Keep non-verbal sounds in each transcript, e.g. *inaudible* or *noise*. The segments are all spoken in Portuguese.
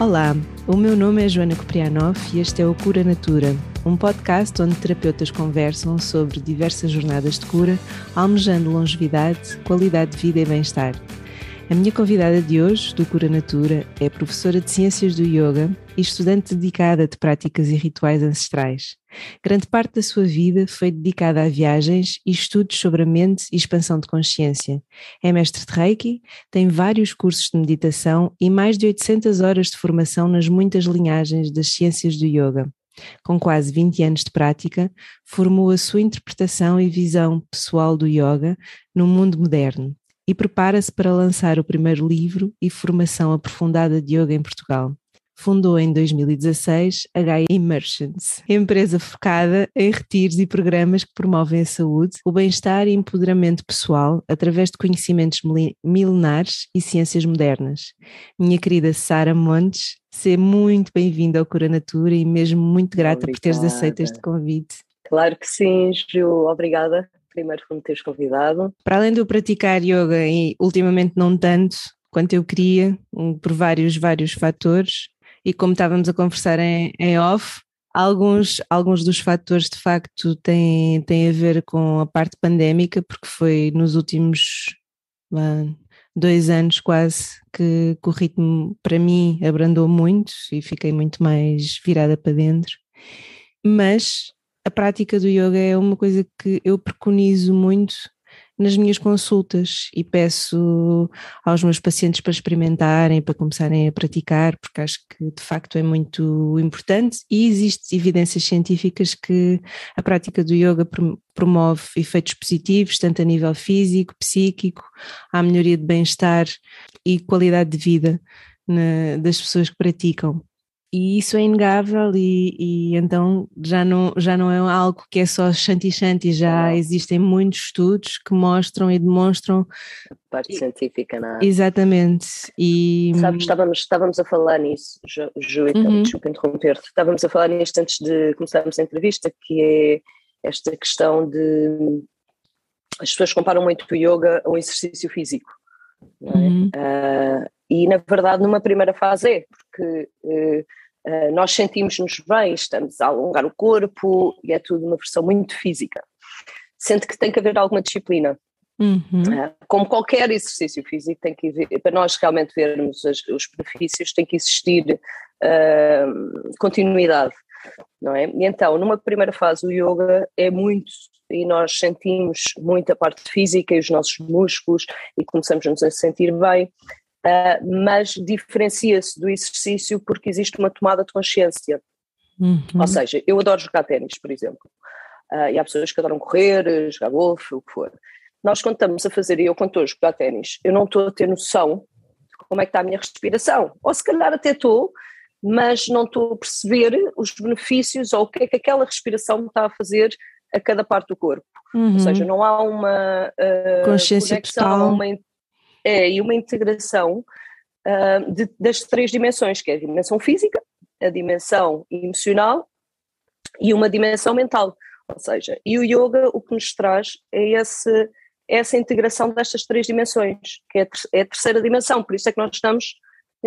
Olá, o meu nome é Joana Koprianov e este é o Cura Natura, um podcast onde terapeutas conversam sobre diversas jornadas de cura, almejando longevidade, qualidade de vida e bem-estar. A minha convidada de hoje, do Cura Natura, é professora de Ciências do Yoga e estudante dedicada de práticas e rituais ancestrais. Grande parte da sua vida foi dedicada a viagens e estudos sobre a mente e expansão de consciência. É mestre de Reiki, tem vários cursos de meditação e mais de 800 horas de formação nas muitas linhagens das ciências do yoga. Com quase 20 anos de prática, formou a sua interpretação e visão pessoal do yoga no mundo moderno e prepara-se para lançar o primeiro livro e formação aprofundada de yoga em Portugal. Fundou em 2016 a Gaia Immersions, empresa focada em retiros e programas que promovem a saúde, o bem-estar e empoderamento pessoal através de conhecimentos milenares e ciências modernas. Minha querida Sara Montes, seja muito bem-vinda ao Cura Natura e mesmo muito grata Obrigada. por teres aceito este convite. Claro que sim, Ju, obrigada primeiro por me teres convidado. Para além de eu praticar yoga e ultimamente não tanto quanto eu queria, por vários, vários fatores, e como estávamos a conversar em, em off, alguns, alguns dos fatores de facto têm, têm a ver com a parte pandémica, porque foi nos últimos dois anos quase que, que o ritmo para mim abrandou muito e fiquei muito mais virada para dentro. Mas a prática do yoga é uma coisa que eu preconizo muito nas minhas consultas e peço aos meus pacientes para experimentarem, para começarem a praticar, porque acho que de facto é muito importante. E existem evidências científicas que a prática do yoga promove efeitos positivos, tanto a nível físico, psíquico, à melhoria de bem-estar e qualidade de vida das pessoas que praticam e isso é inegável e, e, então já não, já não é algo que é só shanti-shanti, já existem muitos estudos que mostram e demonstram... A parte científica, não é? Exatamente. E... Sabes, estávamos, estávamos a falar nisso, Ju, Ju então, uhum. desculpa interromper-te, estávamos a falar nisto antes de começarmos a entrevista, que é esta questão de... As pessoas comparam muito o yoga a um exercício físico. É? Uhum. Uh, e na verdade numa primeira fase é, porque uh, nós sentimos-nos bem, estamos a alongar o corpo e é tudo uma versão muito física. Sente que tem que haver alguma disciplina. Uhum. Uh, como qualquer exercício físico, tem que haver, para nós realmente vermos as, os benefícios, tem que existir uh, continuidade. Não é? E então, numa primeira fase, o yoga é muito, e nós sentimos muito a parte física e os nossos músculos, e começamos a nos sentir bem, Uh, mas diferencia-se do exercício porque existe uma tomada de consciência. Uhum. Ou seja, eu adoro jogar ténis, por exemplo, uh, e há pessoas que adoram correr, jogar golfe, o que for. Nós, quando estamos a fazer, e eu quando estou a jogar ténis, eu não estou a ter noção de como é que está a minha respiração. Ou se calhar até estou, mas não estou a perceber os benefícios ou o que é que aquela respiração me está a fazer a cada parte do corpo. Uhum. Ou seja, não há uma uh, consciência conexão, total. uma é e uma integração uh, de, das três dimensões, que é a dimensão física, a dimensão emocional e uma dimensão mental. Ou seja, e o yoga o que nos traz é esse, essa integração destas três dimensões, que é a, é a terceira dimensão, por isso é que nós estamos,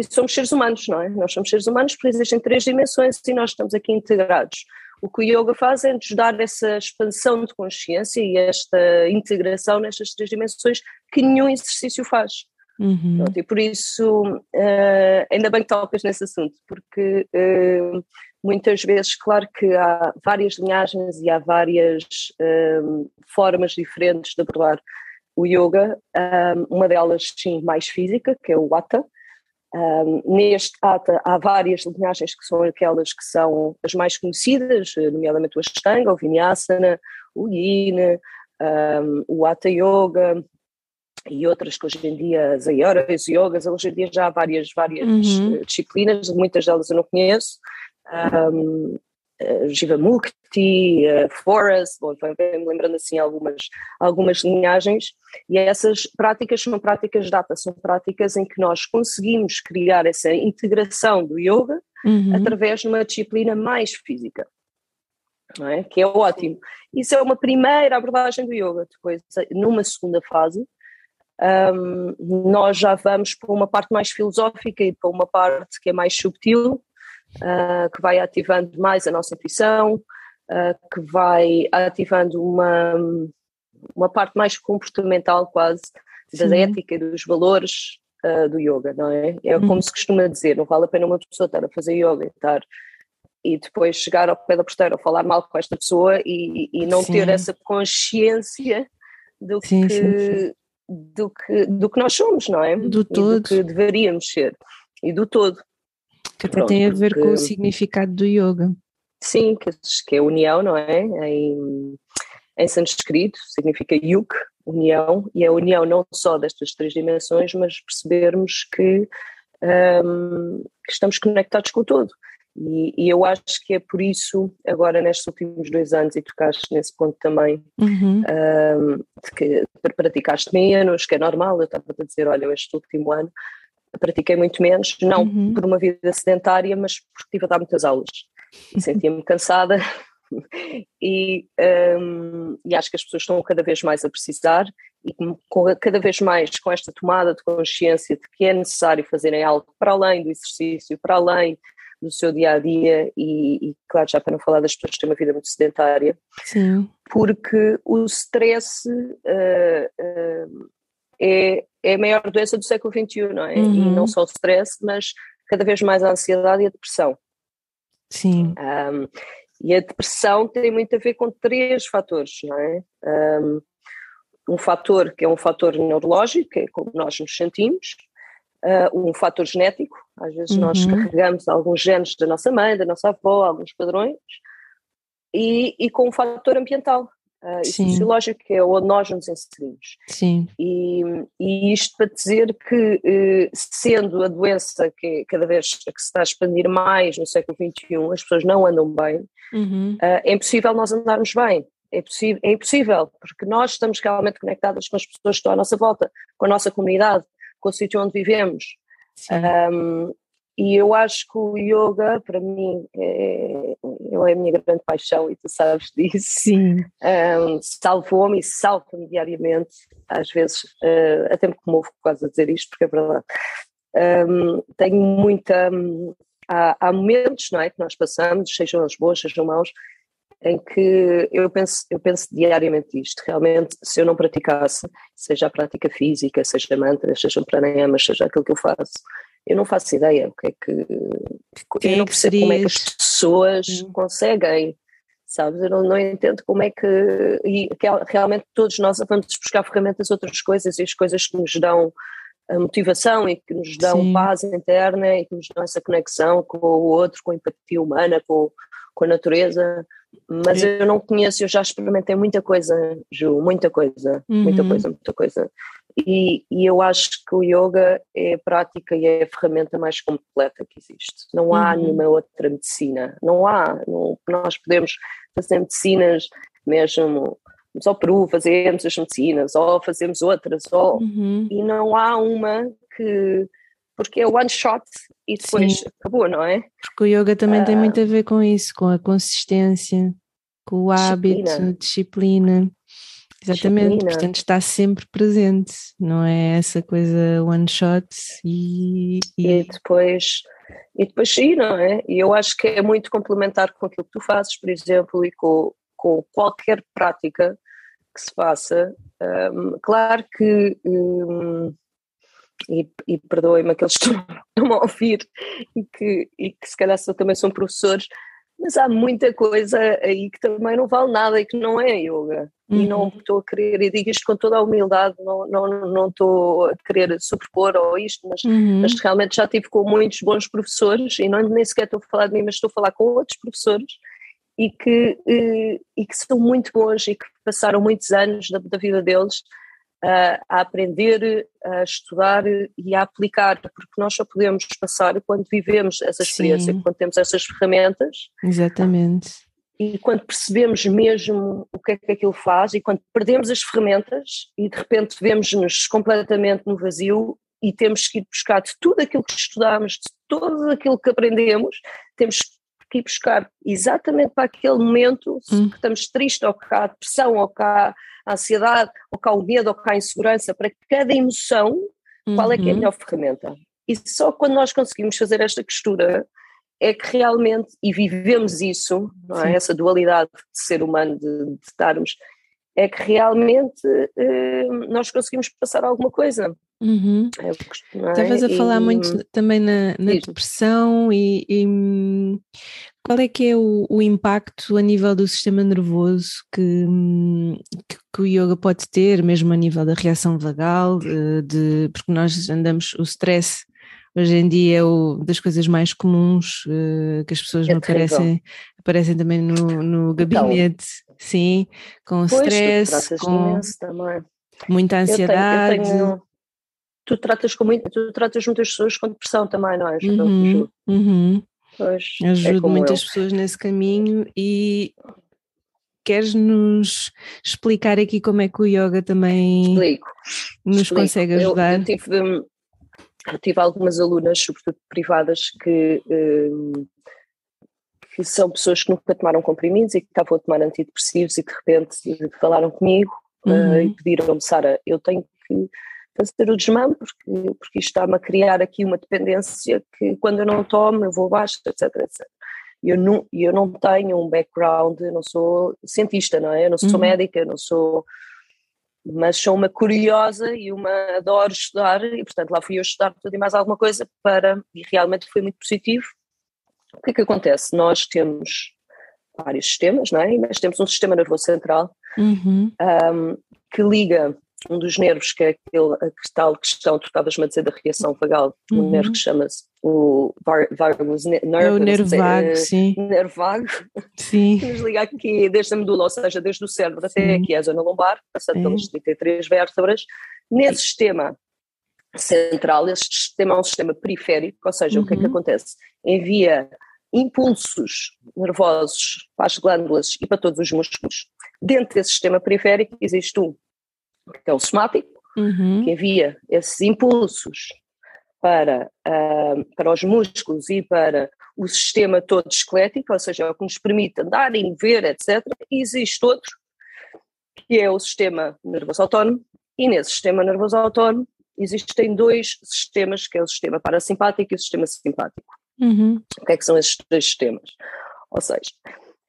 somos seres humanos, não é? Nós somos seres humanos porque existem três dimensões e nós estamos aqui integrados. O que o yoga faz é nos dar essa expansão de consciência e esta integração nestas três dimensões que nenhum exercício faz. Uhum. Pronto, e por isso, uh, ainda bem que tocas nesse assunto, porque uh, muitas vezes, claro que há várias linhagens e há várias uh, formas diferentes de abordar o yoga, uma delas sim mais física, que é o Hatha, um, neste ata há várias linhagens que são aquelas que são as mais conhecidas, nomeadamente o Ashtanga, o Vinyasana, o Yin, um, o Hatha Yoga e outras que hoje em dia, as Ayoras, Yogas, hoje em dia já há várias, várias uhum. Eh, disciplinas, muitas delas eu não conheço. Um, uh, Jivamukti, uh, Forest, bom, me lembrando assim algumas, algumas linhagens, e essas práticas são práticas data, são práticas em que nós conseguimos criar essa integração do yoga uhum. através de uma disciplina mais física. É? que é ótimo. Isso é uma primeira abordagem do yoga. Depois, numa segunda fase, um, nós já vamos para uma parte mais filosófica e para uma parte que é mais subtil, uh, que vai ativando mais a nossa intuição, uh, que vai ativando uma, uma parte mais comportamental quase da Sim. ética e dos valores uh, do yoga, não é? É como uhum. se costuma dizer, não vale a pena uma pessoa estar a fazer yoga e estar e depois chegar ao pé da posteira ou falar mal com esta pessoa e, e não sim. ter essa consciência do sim, que, sim, do que do que nós somos, não é? Do todo. do que deveríamos ser e do todo. Que até Pronto, tem a ver porque, com o significado do yoga. Sim, que, que é união, não é? Em, em sânscrito significa yuk, união, e a união não só destas três dimensões, mas percebermos que, um, que estamos conectados com o todo. E, e, eu acho que é por isso, agora nestes últimos dois anos, e tocaste nesse ponto também, uhum. um, de que praticaste menos, que é normal, eu estava a dizer, olha, este último ano pratiquei muito menos, não uhum. por uma vida sedentária, mas porque tive a dar muitas aulas. *laughs* Sentia-me cansada, *laughs* e, um, e, acho que as pessoas estão cada vez mais a precisar e com, cada vez mais com esta tomada de consciência de que é necessário fazerem algo para além do exercício, para além do seu dia a dia e, e claro, já para não falar das pessoas que têm uma vida muito sedentária, Sim. porque o stress uh, uh, é, é a maior doença do século XXI, não é? Uhum. E não só o stress, mas cada vez mais a ansiedade e a depressão. Sim. Um, e a depressão tem muito a ver com três fatores, não é? Um, um fator que é um fator neurológico, que é como nós nos sentimos, uh, um fator genético, às vezes uhum. nós carregamos alguns genes da nossa mãe, da nossa avó, alguns padrões, e, e com um fator ambiental uh, e sociológico, que é onde nós nos inserimos. Sim. E, e isto para dizer que, uh, sendo a doença que é cada vez que se está a expandir mais no século XXI, as pessoas não andam bem, Uhum. Uh, é impossível nós andarmos bem. É, possível, é impossível, porque nós estamos realmente conectados com as pessoas que estão à nossa volta, com a nossa comunidade, com o sítio onde vivemos. Um, e eu acho que o yoga, para mim, é, é a minha grande paixão e tu sabes disso. Sim. Um, Salvou-me e salva-me diariamente. Às vezes, uh, até me comovo quase a dizer isto, porque é verdade. Um, tenho muita há, há momentos não é, que nós passamos, sejam as boas, sejam maus, em que eu penso, eu penso diariamente isto. Realmente, se eu não praticasse, seja a prática física, seja mantras, seja pranayamas, seja aquilo que eu faço, eu não faço ideia o que é que. que eu não percebo como é que as pessoas hum. conseguem, sabes? Eu não, não entendo como é que. E que realmente todos nós vamos buscar ferramentas, outras coisas, e as coisas que nos dão a motivação e que nos dão Sim. paz interna e que nos dão essa conexão com o outro, com a empatia humana, com, com a natureza. Mas Sim. eu não conheço, eu já experimentei muita coisa, Ju, muita coisa, uhum. muita coisa, muita coisa. E, e, eu acho que o yoga é a prática e é a ferramenta mais completa que existe. Não há uhum. nenhuma outra medicina, não há. Não, nós podemos fazer medicinas mesmo vamos ao Peru, fazemos as medicinas, ou fazemos outras, ou, uhum. e não há uma que. Porque é one shot e depois Sim. acabou, não é? Porque o yoga também tem muito a ver com isso, com a consistência, com o hábito, disciplina. disciplina. Exatamente, disciplina. portanto está sempre presente, não é essa coisa one shot e, e... e depois e depois sim, não é? E eu acho que é muito complementar com aquilo que tu fazes, por exemplo, e com, com qualquer prática que se faça. Um, claro que, um, e, e perdoem-me aqueles que *laughs* estão a ouvir e que, e que se calhar também são professores, mas há muita coisa aí que também não vale nada e que não é yoga. Uhum. E não uhum. estou a querer, e digo isto com toda a humildade, não, não, não estou a querer superpor ou isto, mas, uhum. mas realmente já tive com muitos bons professores, e não, nem sequer estou a falar de mim, mas estou a falar com outros professores e que, eh, e que são muito bons e que passaram muitos anos da, da vida deles uh, a aprender, a estudar e a aplicar, porque nós só podemos passar quando vivemos essa experiência, Sim. quando temos essas ferramentas. Exatamente. E quando percebemos mesmo o que é que aquilo faz e quando perdemos as ferramentas e de repente vemos-nos completamente no vazio e temos que ir buscar de tudo aquilo que estudamos, de tudo aquilo que aprendemos, temos que ir buscar exatamente para aquele momento hum. que estamos tristes ou cá depressão ou cá a ansiedade, ou cá o medo, ou cá a insegurança, para cada emoção, qual é que é a uhum. melhor ferramenta. E só quando nós conseguimos fazer esta costura é que realmente, e vivemos isso, é? essa dualidade de ser humano, de, de estarmos, é que realmente eh, nós conseguimos passar alguma coisa. Uhum. É, Estavas a falar e, muito também na, na depressão e, e, qual é que é o, o, impacto a nível do sistema nervoso que, que, que, o yoga pode ter, mesmo a nível da reação vagal, de, porque nós andamos, o stress hoje em dia é o, das coisas mais comuns uh, que as pessoas é aparecem, aparecem também no, no então, gabinete, então, sim, com pois, stress, com muita ansiedade. Eu tenho, eu tenho, tu tratas com muito, tu tratas muitas pessoas com depressão também, não é? Uhum, uhum. Pois, é Ajudo é muitas eu. pessoas nesse caminho e queres nos explicar aqui como é que o yoga também Explico. nos Explico. consegue ajudar? Eu, eu tive, eu tive algumas alunas, sobretudo privadas, que, hum, que são pessoas que nunca tomaram comprimidos e que estavam a tomar antidepressivos e de repente falaram comigo eh, uhum. uh, e pediram-me, Sara, eu tenho que fazer o desmame porque, porque isto está-me a criar aqui uma dependência que quando eu não tomo eu vou abaixo, etc, etc. Eu não, eu não tenho um background, eu não sou cientista, não é? Eu não sou uhum. médica, eu não sou mas sou uma curiosa e uma adoro estudar e portanto lá fui eu estudar tudo e mais alguma coisa para e realmente foi muito positivo. O que é que acontece? Nós temos vários sistemas, não é? Mas temos um sistema nervoso central uhum. um, que liga um dos nervos, que é aquele, a tal questão, tu estavas-me a dizer da reação vagal, uhum. um nervo que chama-se o vagus nerve, é o nervo vago, eh, sim. Nervo vago, sim. *laughs* que nos liga aqui desde a medula, ou seja, desde o cérebro sim. até aqui a zona lombar, passando sim. pelas 33 vértebras. Nesse sistema central, esse sistema é um sistema periférico, ou seja, uhum. o que é que uhum. acontece? Envia impulsos nervosos para as glândulas e para todos os músculos. Dentro desse sistema periférico existe um que é o somático, uhum. que envia esses impulsos para, uh, para os músculos e para o sistema todo esquelético, ou seja, é o que nos permite andar e mover, etc. E existe outro, que é o sistema nervoso autónomo, e nesse sistema nervoso autónomo existem dois sistemas, que é o sistema parasimpático e o sistema simpático. Uhum. O que é que são esses dois sistemas? Ou seja,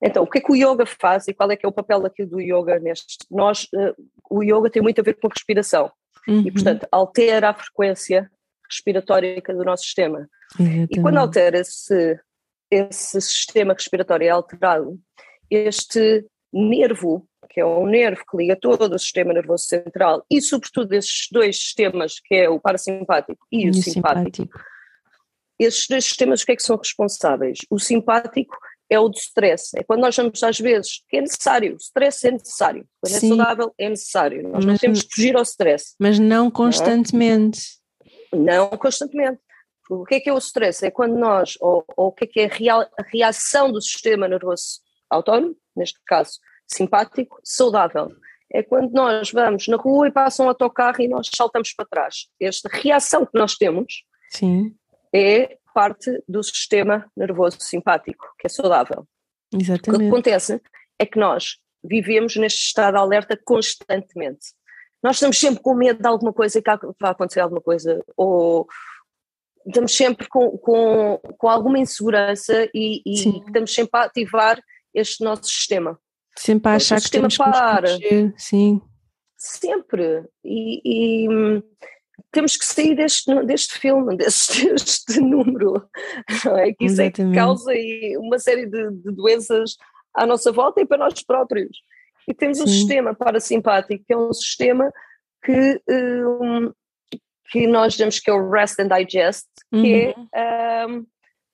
então, o que é que o yoga faz e qual é que é o papel aqui do yoga neste? Nós, uh, o yoga tem muito a ver com respiração uhum. e, portanto, altera a frequência respiratória do nosso sistema. Exatamente. E quando altera esse, esse sistema respiratório é alterado, este nervo, que é um nervo que liga todo o sistema nervoso central e, sobretudo, esses dois sistemas, que é o parasimpático e, e o simpático, simpático, esses dois sistemas, o que é que são responsáveis? O simpático é o do stress. É quando nós vamos às vezes, que é necessário, o stress é necessário. Quando é Sim. é saudável, é necessário. Nós mas, não temos que fugir ao stress. Mas não constantemente. Não, não constantemente. O que é que é o stress? É quando nós, ou, ou o que é que é a, real, a reação do sistema nervoso autónomo, neste caso simpático, saudável. É quando nós vamos na rua e passa um autocarro e nós saltamos para trás. Esta reação que nós temos Sim. é parte do sistema nervoso simpático, que é saudável. Exatamente. O que acontece é que nós vivemos neste estado de alerta constantemente. Nós estamos sempre com medo de alguma coisa, que vai acontecer alguma coisa, ou estamos sempre com, com, com alguma insegurança e, e estamos sempre a ativar este nosso sistema. Sempre a achar que temos para. que sim. Sempre. E, e temos que sair deste, deste filme, *laughs* deste, deste número, não é? Que isso é que causa uma série de, de, doenças à nossa volta e para nós próprios. E temos Sim. um sistema parasimpático, que é um sistema que, um, que nós dizemos que é o rest and digest, que uhum. é um,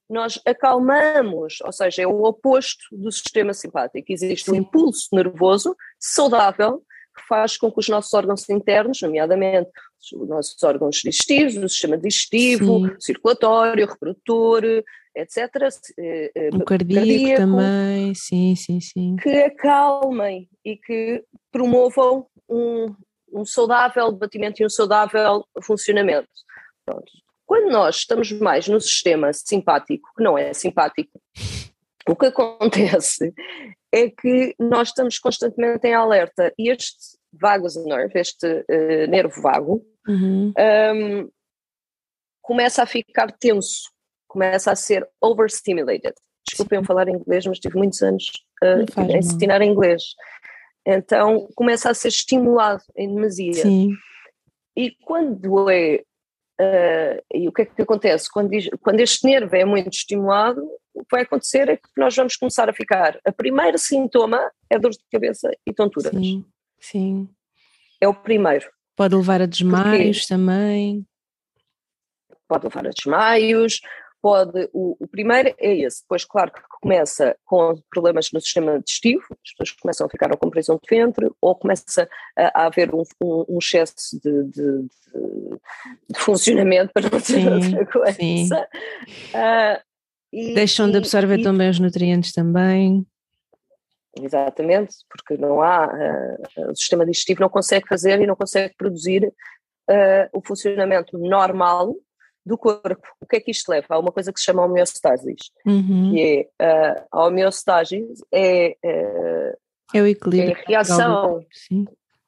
nós acalmamos, ou seja, é o oposto do sistema simpático. Existe Sim. um impulso nervoso saudável que faz com que os nossos órgãos internos, nomeadamente os nossos órgãos digestivos, o sistema digestivo, Sim. circulatório, reprodutor, etc. Eh, eh, o cardíaco, cardíaco, também, sim, sim, sim. Que acalmem e que promovam um, um saudável batimento e um saudável funcionamento. Pronto. Quando nós estamos mais no sistema simpático, que não é simpático, o que acontece *laughs* é que nós estamos constantemente em alerta e este vagus nerve, este uh, nervo vago, Uhum. um, começa a ficar tenso, começa a ser overstimulated. Desculpem eu falar inglês, mas tive muitos anos uh, faz a ensinar inglês. Então começa a ser estimulado em demasia. Sim. E quando é. uh, e o que é que acontece? Quando, diz- quando este nervo é muito estimulado, o que vai acontecer é que nós vamos começar a ficar. A primeiro sintoma é dor de cabeça e tonturas. Sim. Sim. É o primeiro. Pode levar a desmaios também. pode levar a desmaios, pode, o, o primeiro é esse, depois claro que começa com problemas no sistema digestivo, as pessoas começam a ficar com prisão de ventre, ou começa a, a haver um, um- um excesso de, de- de- de funcionamento, para não dizer Sim, outra coisa. sim. E- Deixam de e- absorver e- tão bem os nutrientes também. Exatamente, porque não há, ah, o sistema digestivo não consegue fazer e não consegue produzir ah, o funcionamento normal do corpo. O que é que isto leva? Há uma coisa que se chama homeostase, Uhum. que é ah, a homeostase é, ah, É o é equilíbrio. a reação, Sim.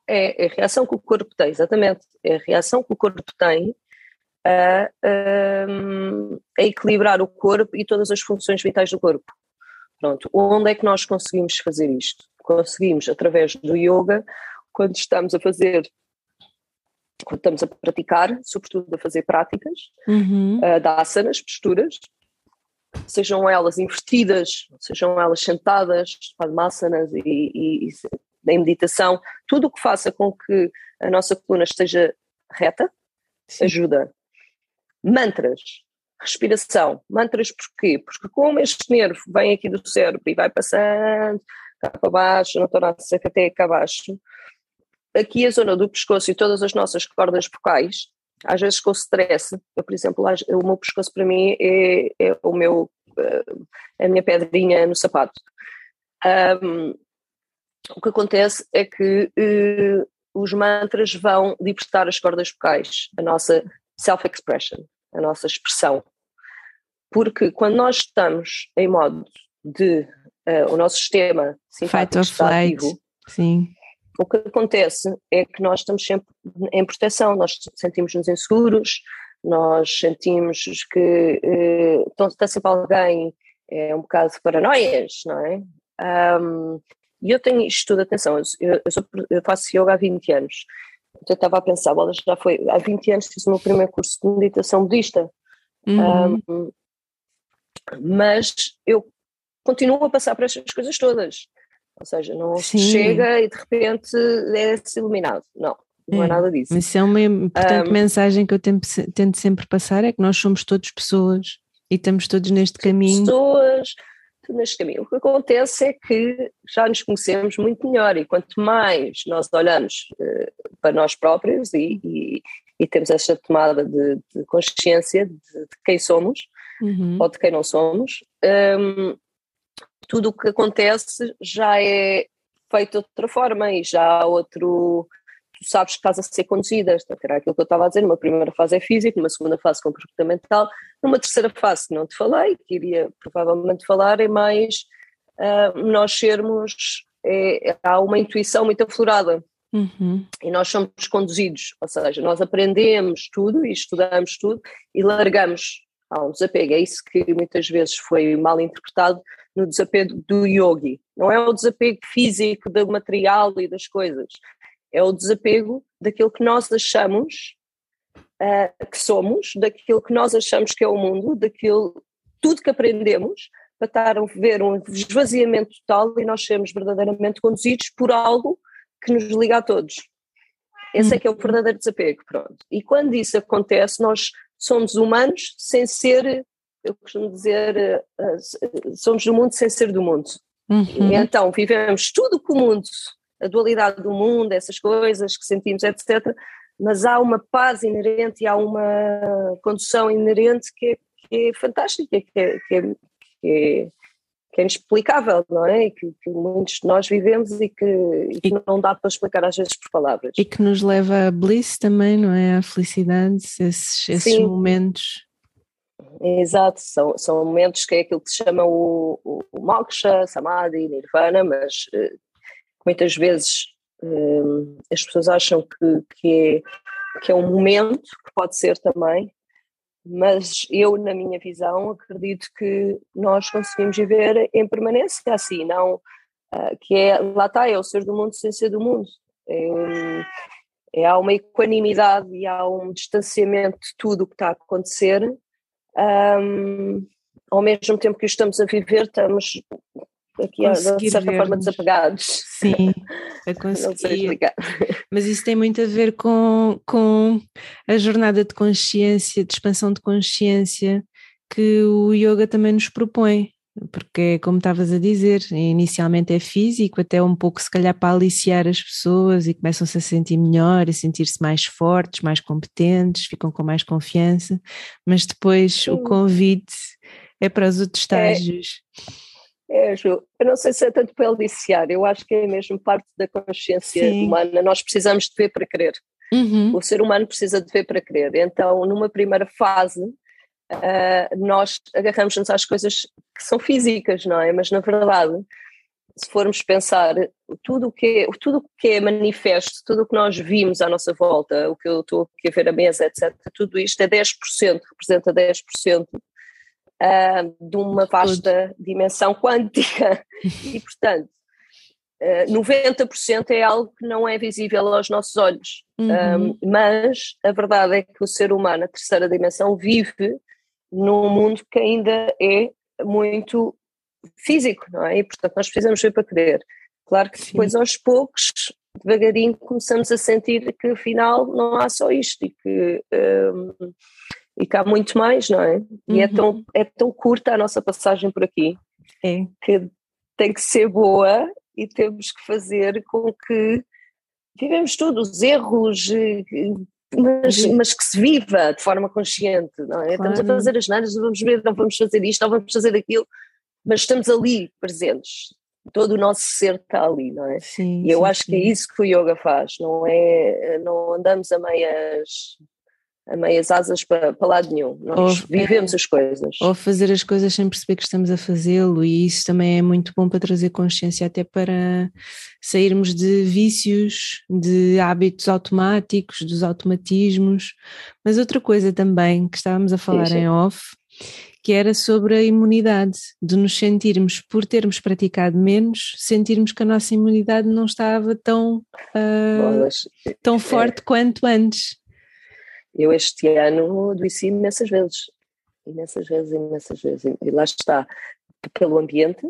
é, é a reação que o corpo tem, exatamente, é a reação que o corpo tem a, a equilibrar o corpo e todas as funções vitais do corpo. Pronto, onde é que nós conseguimos fazer isto? Conseguimos através do yoga, quando estamos a fazer, quando estamos a praticar, sobretudo a fazer práticas, Uhum. uh, de asanas, posturas, sejam elas invertidas, sejam elas sentadas, padmasanas e, e, e em meditação, tudo o que faça com que a nossa coluna esteja reta Sim. ajuda. Mantras, respiração. Mantras porquê? Porque como este nervo vem aqui do cérebro e vai passando cá para baixo, na torácica até cá abaixo, aqui a zona do pescoço e todas as nossas cordas vocais, às vezes com stress, eu, por exemplo, o meu pescoço para mim é, é o meu, eh, a minha pedrinha no sapato. Ahm, o que acontece é que eh, os mantras vão libertar as cordas vocais, a nossa self-expression, a nossa expressão. Porque quando nós estamos em modo de eh, o nosso sistema simpático está flight. ativo, Sim. o que acontece é que nós estamos sempre em proteção, nós sentimos-nos inseguros, nós sentimos que então, está sempre alguém, é um bocado de paranoias, não é? E eu tenho isto tudo, atenção, eu, eu, sou- eu faço yoga há 20 anos, eu estava a pensar, bola, já foi, há 20 anos fiz o meu primeiro curso de meditação budista, Uhum. Ahm, mas eu continuo a passar por estas coisas todas. Ou seja, não Sim. chega e de repente é-se iluminado. Não, não é, É, nada disso. Mas isso é uma importante Um, mensagem que eu tento, tento sempre passar: é que nós somos todos pessoas e estamos todos neste caminho. Pessoas, neste caminho. O que acontece é que já nos conhecemos muito melhor e quanto mais nós olhamos eh, para nós próprios e, e- e temos esta tomada de, de consciência de, de quem somos, Uhum. ou de quem não somos, hum, tudo o que acontece já é feito de outra forma e já há outro. Tu sabes que estás a ser conduzida, era aquilo que eu estava a dizer. Uma primeira fase é física, uma segunda fase comportamental, numa terceira fase que não te falei, que iria provavelmente falar, é mais ah, nós sermos. é- há uma intuição muito aflorada Uhum. e nós somos conduzidos, ou seja, nós aprendemos tudo e estudamos tudo e largamos. Há um desapego, é isso que muitas vezes foi mal interpretado no desapego do yogi. Não é o desapego físico do material e das coisas, é o desapego daquilo que nós achamos ah, que somos, daquilo que nós achamos que é o mundo, daquilo tudo que aprendemos para estar a ver um esvaziamento total e nós sermos verdadeiramente conduzidos por algo que nos liga a todos. Esse é que é o verdadeiro desapego, pronto. E quando isso acontece, nós somos humanos sem ser, eu costumo dizer, eh, eh, somos do mundo sem ser do mundo. Uhum. Então vivemos tudo com o mundo, a dualidade do mundo, essas coisas que sentimos, etc. Mas há uma paz inerente e há uma condução inerente que é, que é fantástica, que é, que é, que é, que é inexplicável, não é? E que, muitos de nós vivemos e que, e que não dá para explicar às vezes por palavras. E que nos leva a bliss também, não é? A felicidade, esses, esses momentos. Exato, são, são momentos que é aquilo que se chama o, o, o moksha, samadhi, nirvana, mas eh, muitas vezes Um, as pessoas acham que, que, é, que é um momento, que pode ser também, mas eu, na minha visão, acredito que nós conseguimos viver em permanência assim, não uh, que é, lá está, é o ser do mundo sem ser do mundo. É, é, há uma equanimidade e há um distanciamento de tudo o que está a acontecer. Um, ao mesmo tempo que estamos a viver, estamos aqui de certa forma desapegados. Sim, *laughs* a conseguir. Mas isso tem muito a ver com, com a jornada de consciência, de expansão de consciência que o yoga também nos propõe. Porque, como estavas a dizer, inicialmente é físico, até um pouco se calhar para aliciar as pessoas e começam-se a sentir melhor, a sentir-se mais fortes, mais competentes, ficam com mais confiança, mas depois Sim. o convite é para os outros é. estágios. É é, Ju, eu não sei se é tanto para aliciar, eu acho que é mesmo parte da consciência Sim. humana. Nós precisamos de ver para crer. Uhum. O ser humano precisa de ver para crer. Então, numa primeira fase, uh, nós agarramos-nos às coisas que são físicas, não é? Mas, na verdade, se formos pensar, tudo o que é, tudo que é manifesto, tudo o que nós vimos à nossa volta, o que eu estou aqui a ver a mesa, etc., tudo isto é 10%, representa 10% uh, de uma vasta dimensão quântica. *laughs* E, portanto, uh, ah, 90% é algo que não é visível aos nossos olhos. Uhum. Um, mas a verdade é que o ser humano, a terceira dimensão, vive num mundo que ainda é muito físico, não é? E, portanto, nós precisamos ver para crer. Claro que depois, Sim. aos poucos, devagarinho, começamos a sentir que afinal não há só isto e que. Um, e que há muito mais, não é? E é, tão, uhum. é tão curta a nossa passagem por aqui é. que tem que ser boa e temos que fazer com que vivemos todos os erros, eh, mas, mas, que se viva de forma consciente, não é? Claro. Estamos a fazer as neiras, vamos ver, não vamos fazer isto, não vamos fazer aquilo, mas estamos ali presentes. Todo o nosso ser está ali, não é? Sim, e eu sim, acho sim. que é isso que o yoga faz, não é? Não andamos a meias a meias asas para, para lado nenhum. Nós ou, vivemos as coisas. Ou fazer as coisas sem perceber que estamos a fazê-lo, e isso também é muito bom para trazer consciência, até para sairmos de vícios, de hábitos automáticos, dos automatismos. Mas outra coisa também que estávamos a falar sim, sim. em off, que era sobre a imunidade, de nos sentirmos, por termos praticado menos, sentirmos que a nossa imunidade não estava tão, uh, tão é forte é, quanto antes. Eu este ano adoeci imensas vezes, imensas vezes, imensas vezes, e lá está, pelo ambiente,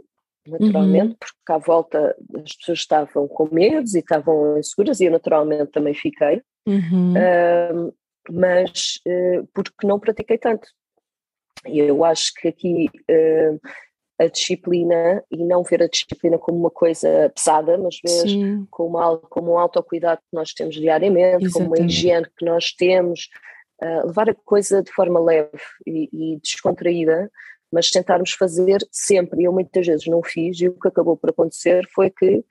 naturalmente, uhum. porque à volta as pessoas estavam com medos e estavam inseguras, e eu naturalmente também fiquei, uhum. uh, mas uh, porque não pratiquei tanto. E eu acho que aqui uh, a disciplina e não ver a disciplina como uma coisa pesada, mas ver como, como um autocuidado que nós temos diariamente, Exatamente. como uma higiene que nós temos, uh, levar a coisa de forma leve e, e, descontraída, mas tentarmos fazer sempre, e eu muitas vezes não fiz, e o que acabou por acontecer foi que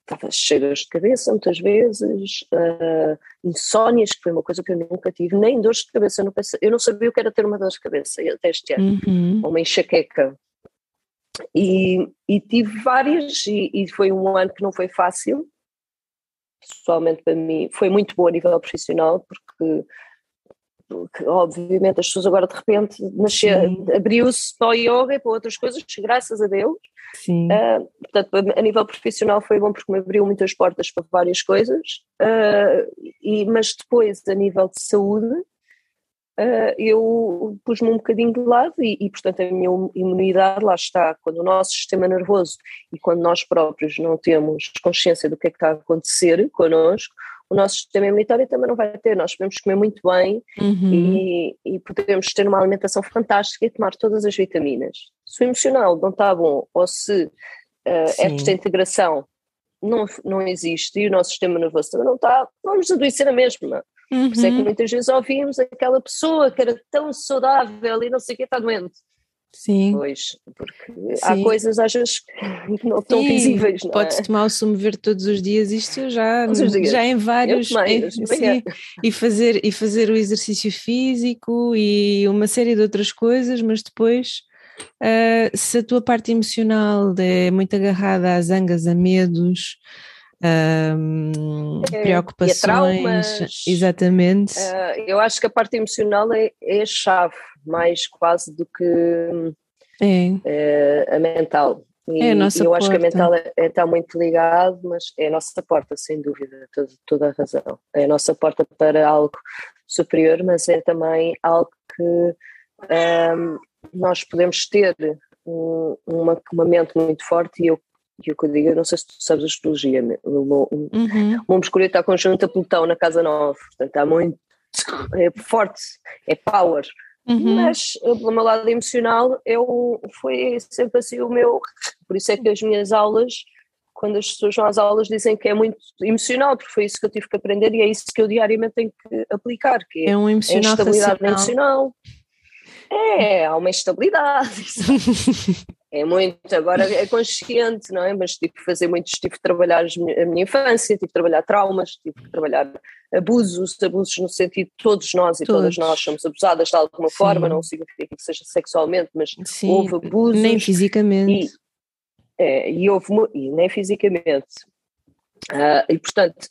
estava cheia de cabeça muitas vezes, uh, insónias, que foi uma coisa que eu nunca tive, nem dores de cabeça, eu não, pensei, eu não sabia o que era ter uma dor de cabeça até este ano, uhum. uma enxaqueca, e, e tive várias, e, e, foi um ano que não foi fácil, pessoalmente para mim, foi muito bom a nível profissional, porque, porque obviamente as pessoas agora de repente abriu-se para o yoga e para outras coisas, graças a Deus. Sim. Uh, portanto, a nível profissional foi bom porque me abriu muitas portas para várias coisas, uh, e, mas depois, a nível de saúde, eu pus-me um bocadinho de lado e, e, portanto, a minha imunidade lá está. Quando o nosso sistema nervoso e quando nós próprios não temos consciência do que é que está a acontecer connosco, o nosso sistema imunitário também não vai ter. Nós podemos comer muito bem uhum. e, e, podemos ter uma alimentação fantástica e tomar todas as vitaminas. Se o emocional não está bom ou se uh, esta integração não, não existe e o nosso sistema nervoso também não está, vamos adoecer a mesma. Uhum. Por isso é que uhum. muitas vezes ouvimos aquela pessoa que era tão saudável e não sei o que está doente. Sim. Pois, porque Sim. há coisas às vezes que não estão visíveis. Não Podes é? tomar o sumo verde todos os dias, isto já, já em vários. Tomei, em, sim, e, fazer, e fazer o exercício físico e uma série de outras coisas, mas depois, uh, se a tua parte emocional é muito agarrada às zangas, a medos, um, é, preocupações. Traumas, exatamente. Uh, eu acho que a parte emocional é, é a chave, mais quase do que é. uh, a mental. E, é a nossa eu porta. acho que a mental é, está muito ligado, mas é a nossa porta, sem dúvida, toda, toda a razão. É a nossa porta para algo superior, mas é também algo que um, nós podemos ter um, uma, uma mente muito forte e eu e o que eu digo, eu não sei se tu sabes a astrologia, o uhum. muscular está conjunto a Plutão na casa 9, portanto está muito *laughs* é forte, é power. Uhum. Mas pelo meu lado emocional eu, foi sempre assim o meu, por isso é que as minhas aulas, quando as pessoas vão às aulas dizem que é muito emocional, porque foi isso que eu tive que aprender e é isso que eu diariamente tenho que aplicar, que é, é um emocional a estabilidade emocional é, há uma instabilidade. *laughs* *laughs* é muito, agora é consciente, não é? Mas tive que fazer muitos, tive que trabalhar a minha infância, tive que trabalhar traumas, tive que trabalhar abusos, abusos no sentido de todos nós e todos. todas nós somos abusadas de alguma Sim. forma, não significa que seja sexualmente, mas Sim, houve abusos. Nem fisicamente. E, é, e houve, e nem fisicamente. Uh, e portanto,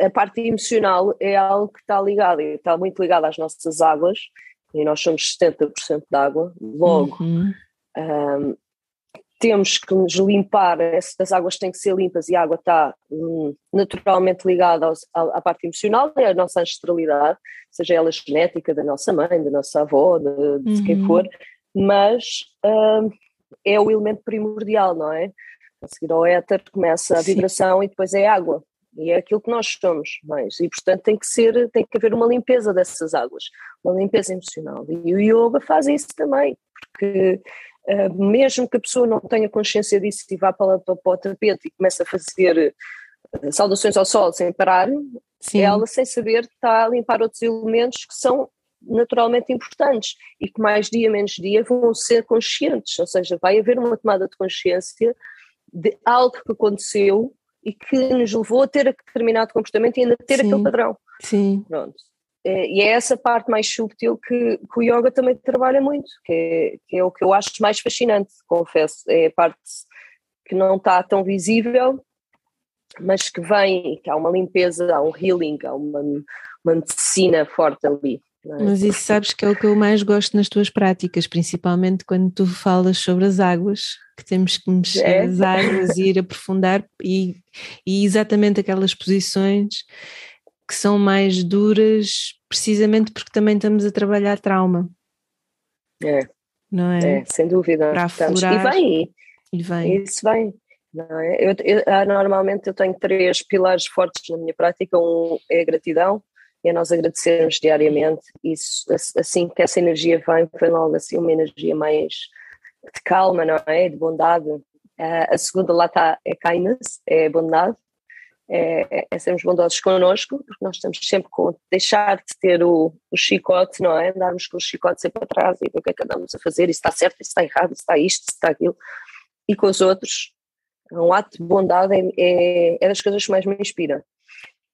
a parte emocional é algo que está ligado, está muito ligado às nossas águas e nós somos 70% de água, logo uhum. um, temos que nos limpar, as águas têm que ser limpas e a água está um, naturalmente ligada aos, à, à, parte emocional, é a nossa ancestralidade, seja ela genética da nossa mãe, da nossa avó, de, de uhum. quem for, mas um, é o elemento primordial, não é? A seguir ao éter começa a vibração Sim. e depois é água e é aquilo que nós somos mais e portanto tem que ser tem que haver uma limpeza dessas águas uma limpeza emocional e o yoga faz isso também porque mesmo que a pessoa não tenha consciência disso e vá para, para, para o tapete e comece a fazer uh, saudações ao sol sem parar Sim. ela sem saber está a limpar outros elementos que são naturalmente importantes e que mais dia menos dia vão ser conscientes, ou seja, vai haver uma tomada de consciência de algo que aconteceu e que nos levou a ter determinado comportamento e ainda ter Sim. aquele padrão. Sim. Pronto. É, e é essa parte mais subtil que, que o yoga também trabalha muito, que é, que é, o que eu acho mais fascinante, confesso. É a parte que não está tão visível, mas que vem, que há uma limpeza, há um healing, há uma, uma medicina forte ali. É? Mas isso sabes que é o que eu mais gosto nas tuas práticas, principalmente quando tu falas sobre as águas, que temos que mexer é. as águas e ir aprofundar e, e exatamente aquelas posições que são mais duras, precisamente porque também estamos a trabalhar trauma. É. Não é? É, sem dúvida. Para aflorar, e vem. E vem. Isso vem. Não é? eu, eu, ah, normalmente eu tenho três pilares fortes na minha prática. Um é a gratidão, a nós agradecermos diariamente. Isso, assim que essa energia vem, vem logo assim uma energia mais de calma, não é? De bondade. Uh, a segunda lá está é kindness, é bondade. É, é, sermos bondosos connosco, porque nós estamos sempre com deixar de ter o, o chicote, não é? Andarmos com o chicote sempre para trás e ver o que é que andamos a fazer, isso está certo, isso está errado, isso está isto, isso está aquilo. E com os outros, um ato de bondade é, é, é das coisas que mais me inspira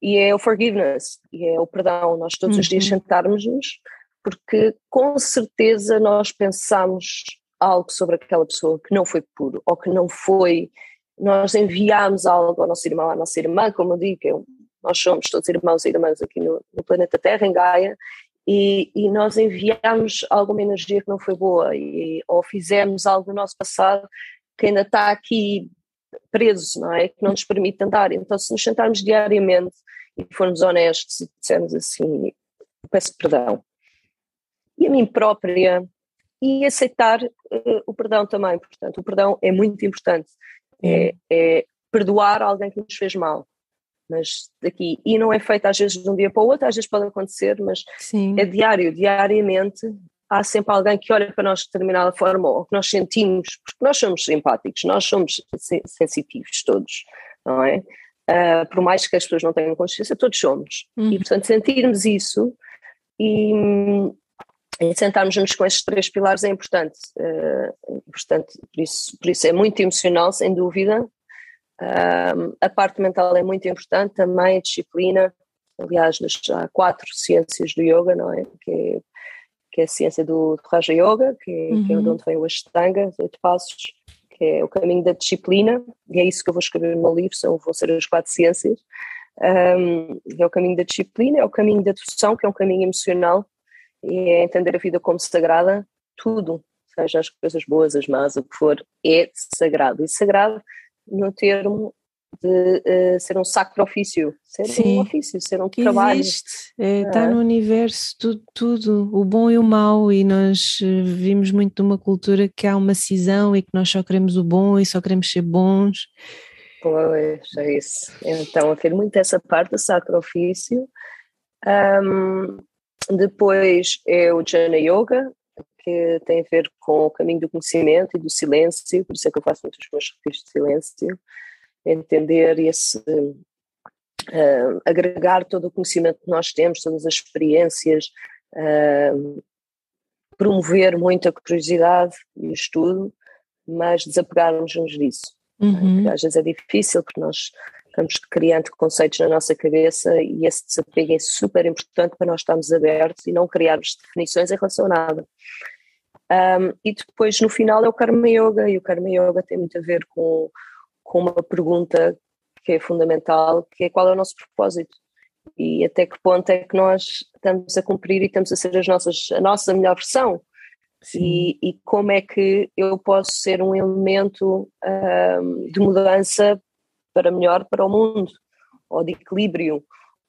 e é o forgiveness, e é o perdão. Nós todos uhum. os dias uhum. sentarmos-nos, porque com certeza nós pensamos algo sobre aquela pessoa que não foi puro, ou que não foi. Nós enviamos algo ao nosso irmão, à nossa irmã, como eu digo, nós somos todos irmãos e irmãs aqui no, no planeta Terra, em Gaia, e, e, nós enviamos alguma energia que não foi boa, e, ou fizemos algo no nosso passado que ainda está aqui preso, não é? Que não nos permite andar. Então, se nos sentarmos diariamente e formos honestos e dissermos assim, peço perdão, e a mim própria, e aceitar uh, o perdão também. Portanto, o perdão é muito importante. É, é, perdoar alguém que nos fez mal. Mas daqui, e não é feito às vezes de um dia para o outro, às vezes pode acontecer, mas Sim. é diário, diariamente há sempre alguém que olha para nós de determinada forma ou que nós sentimos, porque nós somos simpáticos, nós somos sensitivos todos, não é? Uh, por mais que as pessoas não tenham consciência, todos somos. Uhum. E, portanto, sentirmos isso e, e sentarmos-nos com estes três pilares é importante. Uh, portanto, por isso, por isso é muito emocional, sem dúvida. A parte mental é muito importante também, a disciplina. Aliás, há quatro ciências do yoga, não é? Que é, que é a ciência do, do Raja Yoga, que, uhum. que é de uhum. onde vem o Ashtanga, os oito passos, que é o caminho da disciplina, e é isso que eu vou escrever no meu livro, são, vão ser as quatro ciências. Um, é o caminho da disciplina, é o caminho da devoção, que é um caminho emocional, e é entender a vida como sagrada, tudo, seja as coisas boas, as más, o que for, é sagrado. E sagrado no termo de uh, ser um sacrifício, ser Sim, um ofício, ser um que trabalho. Existe, é, está no universo tudo, tudo, o bom e o mau, e nós uh, vimos muito numa cultura que há uma cisão e que nós só queremos o bom e só queremos ser bons. Pois, é isso. Então, ter muito essa parte do sacrifício. Um, depois é o Jana Yoga, que tem a ver com o caminho do conhecimento e do silêncio, por isso é que eu faço muitos meus retiros de silêncio entender esse uh, agregar todo o conhecimento que nós temos, todas as experiências, uh, promover muita curiosidade e estudo, mas desapegarmos-nos disso. Uhum. Às vezes é difícil porque nós estamos criando conceitos na nossa cabeça e esse desapego é super importante para nós estarmos abertos e não criarmos definições em relação a nada. Um, e depois no final é o Karma Yoga, e o Karma Yoga tem muito a ver com com uma pergunta que é fundamental, que é qual é o nosso propósito? E até que ponto é que nós estamos a cumprir e estamos a ser as nossas, a nossa melhor versão? E, e, como é que eu posso ser um elemento um, de mudança para melhor para o mundo ou de equilíbrio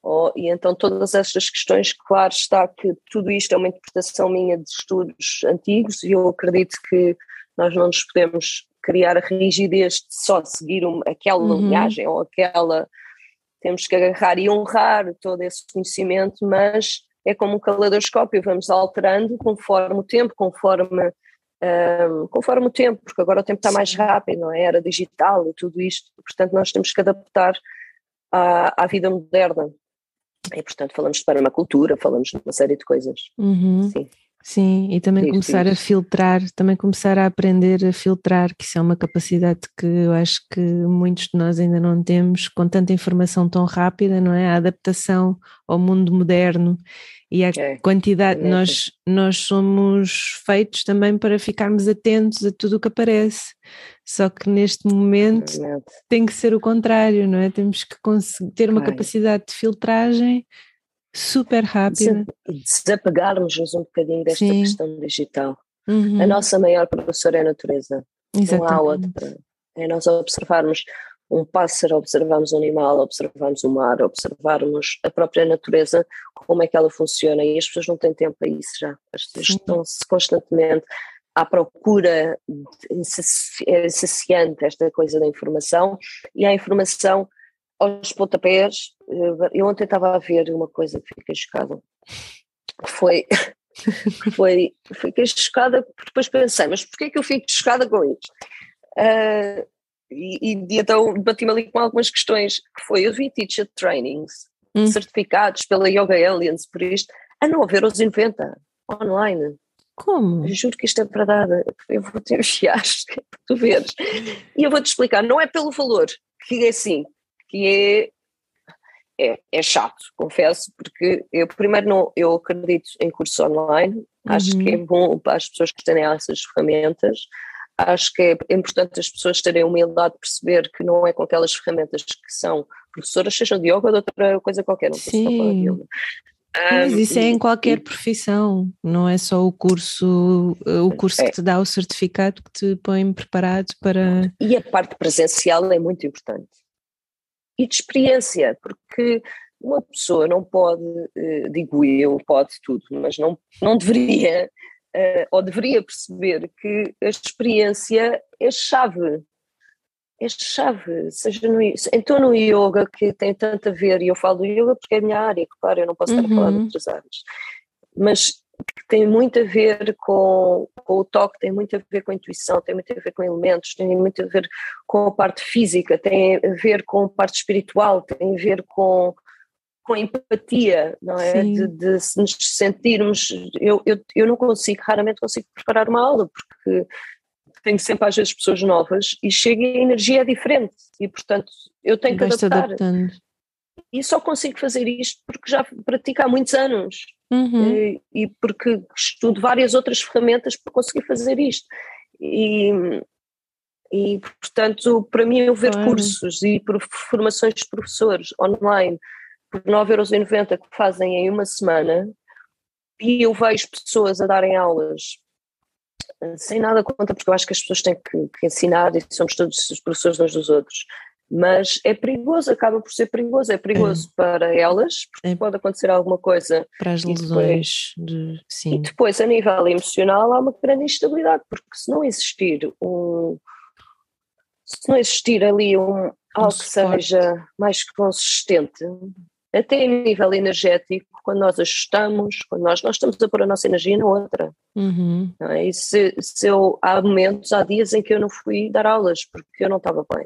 ou, e então todas estas questões, claro está que tudo isto é uma interpretação minha de estudos antigos e eu acredito que nós não nos podemos criar a rigidez de só seguir uma, aquela uhum. linhagem ou aquela. Temos que agarrar e honrar todo esse conhecimento, mas é como um caleidoscópio, vamos alterando conforme o tempo, conforme, um, conforme o tempo, porque agora o tempo está mais rápido, não é? Era digital e tudo isto, portanto nós temos que adaptar à, à vida moderna. E portanto falamos de permacultura, falamos de uma série de coisas. Uhum. Sim. Sim, e também sim, começar sim. a filtrar, também começar a aprender a filtrar, que isso é uma capacidade que eu acho que muitos de nós ainda não temos, com tanta informação tão rápida, não é? A adaptação ao mundo moderno e a é, quantidade, é nós, nós somos feitos também para ficarmos atentos a tudo o que aparece, só que neste momento é tem que ser o contrário, não é? Temos que ter uma capacidade de filtragem super rápida. Desapegarmos-nos um bocadinho desta Sim. questão digital. Uhum. A nossa maior professora é a natureza. Exatamente. Não há outra. É nós observarmos um pássaro, observarmos um animal, observarmos o mar, observarmos a própria natureza, como é que ela funciona, e as pessoas não têm tempo para isso já. As pessoas estão-se constantemente à procura, é insaciante esta coisa da informação, e a informação aos pontapés. Eh, eu ontem estava a ver uma coisa que fiquei chocada. Foi, foi, fiquei chocada, depois pensei, mas porquê é que eu fico chocada com isto? Uh, e, e então bati-me ali com algumas questões, que foi, eu vi teacher trainings, hum. certificados pela Yoga Aliens, por isto, a não haver os 90 online. Como? Eu juro que isto é verdade, eu vou ter para *laughs* tu veres. E eu vou-te explicar, não é pelo valor, que é assim, que é, é, é, chato, confesso, porque eu primeiro não, eu acredito em cursos online, uhum. acho que é uhum. bom para as pessoas que têm essas ferramentas, acho que é importante as pessoas terem a humildade de perceber que não é com aquelas ferramentas que são professoras, sejam de yoga ou de outra coisa qualquer, não Sim. falar de yoga. Mas isso é em qualquer profissão, não é só o curso, o curso é. que te dá o certificado que te põe preparado para. E a parte presencial é muito importante e de experiência, porque uma pessoa não pode, eh, digo eu, pode tudo, mas não, não deveria, *laughs* eh, ou deveria perceber que a experiência é chave. É chave, seja no, então no yoga que tem tanto a ver, e eu falo do yoga porque é a minha área, claro, eu não posso estar uhum. a falar de uhum. outras áreas, mas tem muito a ver com, com, o toque, tem muito a ver com a intuição, tem muito a ver com elementos, tem muito a ver com a parte física, tem a ver com a parte espiritual, tem a ver com, com a empatia, não é? De, de, nos sentirmos. Eu, eu, eu não consigo, raramente consigo preparar uma aula, porque tenho sempre às vezes pessoas novas e chega e a energia é diferente e portanto eu tenho que adaptar. Adaptando. E só consigo fazer isto porque já pratico há muitos anos uhum. e, e, porque estudo várias outras ferramentas para conseguir fazer isto. E, E, portanto, para mim, eu ver claro. cursos e formações de professores online por 9,90€ que fazem em uma semana, e eu vejo pessoas a darem aulas eh, sem nada contra, porque eu acho que as pessoas têm que, que ensinar e somos todos os professores uns dos outros. Mas é perigoso, acaba por ser perigoso. É perigoso é. para elas, porque é. pode acontecer alguma coisa. Para as lesões, de, sim. E depois, a nível emocional, há uma grande instabilidade, porque se não existir um. Se não existir ali um, algo que seja mais consistente, até em nível energético, quando nós ajustamos, quando nós, nós estamos a pôr a nossa energia na outra. Uhum. É? E se, se eu, há momentos, há dias em que eu não fui dar aulas porque eu não estava bem.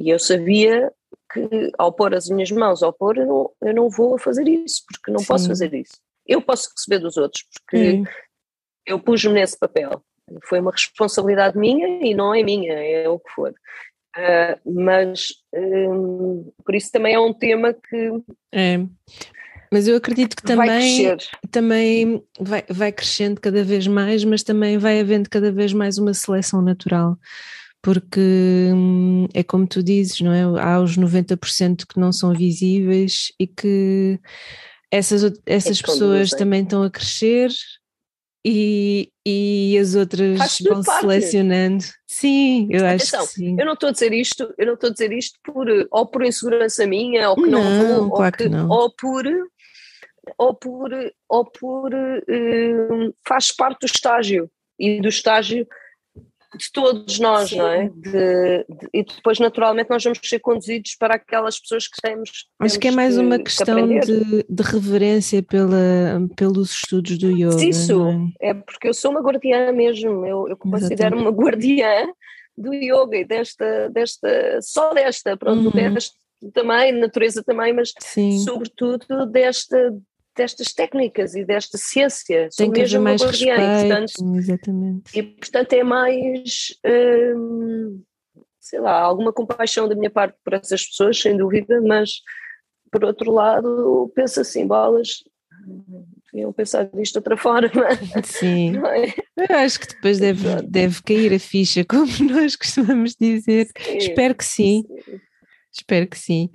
E eu sabia que ao pôr as minhas mãos ao pôr, eu não, eu não vou fazer isso, porque não Sim. posso fazer isso. Eu posso receber dos outros, porque uhum. eu pus-me nesse papel. Foi uma responsabilidade minha e não é minha, é o que for. Uh, mas um, por isso também é um tema que. É. Mas eu acredito que também vai, também vai, vai crescendo cada vez mais, mas também vai havendo cada vez mais uma seleção natural. Porque hum, é como tu dizes, não é? Há os 90% que não são visíveis e que essas, essas é pessoas também estão a crescer, e, e as outras vão selecionando. Sim, eu Atenção, acho que sim. Eu não estou a dizer isto, eu não estou a dizer isto por ou por insegurança minha, ou que não, não vou, claro ou, que, não. ou por ou por, ou por uh, faz parte do estágio e do estágio de todos nós, Sim. não é? De, de, e depois, naturalmente, nós vamos ser conduzidos para aquelas pessoas que temos. Acho que é mais uma questão de, de, reverência pela, pelos estudos do yoga. Isso, é? é? porque eu sou uma guardiã mesmo, eu, eu considero uma guardiã do yoga e desta, desta só desta, pronto, uhum. desta também, natureza também, mas Sim. sobretudo desta destas técnicas e desta ciência. Tem que haver mais respeito, portanto, exatamente. E portanto é mais, hum, sei lá, alguma compaixão da minha parte por essas pessoas, sem dúvida, mas por outro lado penso assim, bolas, deviam pensar disto de outra forma. *laughs* Sim, *laughs* é? eu acho que depois deve, deve cair a ficha, *laughs* como nós costumamos dizer. Sim, Espero que sim. sim. Espero que sim.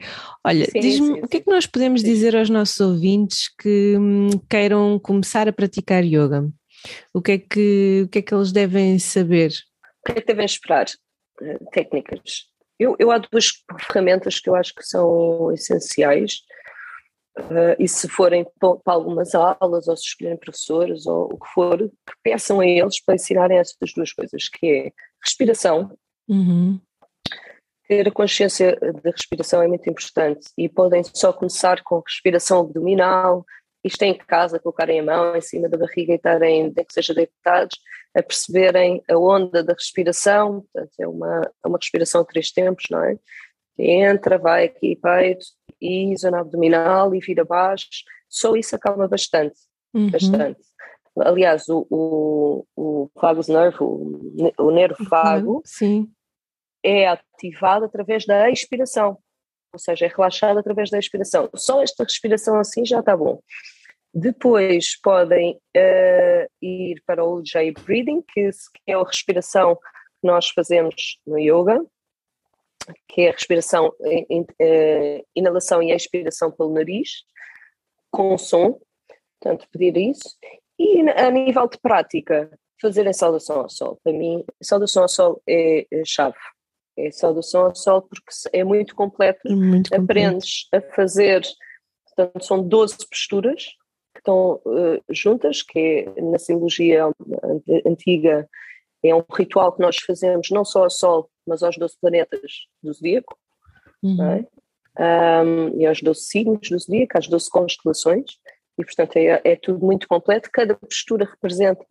Olha, diz-me o que é que nós podemos sim. dizer aos nossos ouvintes que hum, queiram começar a praticar yoga? O que é que, o que, é que eles devem saber? O que é que devem esperar? Eh, técnicas. Eu, eu há duas ferramentas que eu acho que são essenciais. Uh, e se forem para algumas aulas ou se escolherem professores ou o que for, que peçam a eles para ensinarem essas duas coisas, que é respiração, uhum ter a consciência da respiração é muito importante e podem só começar com respiração abdominal, isto é em casa, colocarem a mão em cima da barriga e estarem, nem que seja deitados, a perceberem a onda da respiração, portanto é uma, é uma respiração a três tempos, não é? Entra, vai aqui peito e zona abdominal e vira baixo, só isso acalma bastante, uhum. bastante. Aliás, o, o, o nerve, o, nervo vago, uhum. É ativado através da expiração, ou seja, é relaxado através da expiração. Só esta respiração assim já está bom. Depois podem uh, ir para o J Breathing, que, é a respiração que nós fazemos no yoga, que é a respiração, uh, inalação e expiração pelo nariz, com som, portanto, pedir isso. E a nível de prática, fazerem saudação ao sol. Para mim, saudação ao sol é chave é saudação ao sol porque é muito completo, é muito completo. aprendes a fazer, portanto são 12 posturas que estão uh, juntas, que é na simbologia antiga é um ritual que nós fazemos não só ao sol, mas aos 12 planetas do zodíaco, uhum. é? um, e aos 12 signos do zodíaco, às 12 constelações, e portanto é, é tudo muito completo, cada postura representa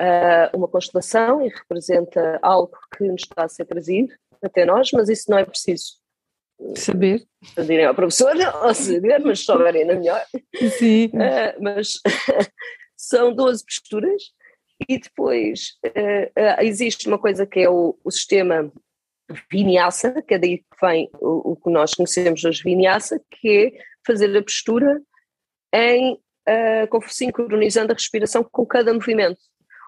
uh, uma constelação e representa algo que nos está a ser trazido até nós, mas isso não é preciso saber. Direm ao professor *laughs* ou saber, mas souberem ainda melhor. Sim. Uh, mas *laughs* são 12 posturas e depois uh, existe uma coisa que é o, o sistema vinyasa, que é daí que vem o, o, que nós conhecemos hoje vinyasa, que é fazer a postura em uh, sincronizando a respiração com cada movimento.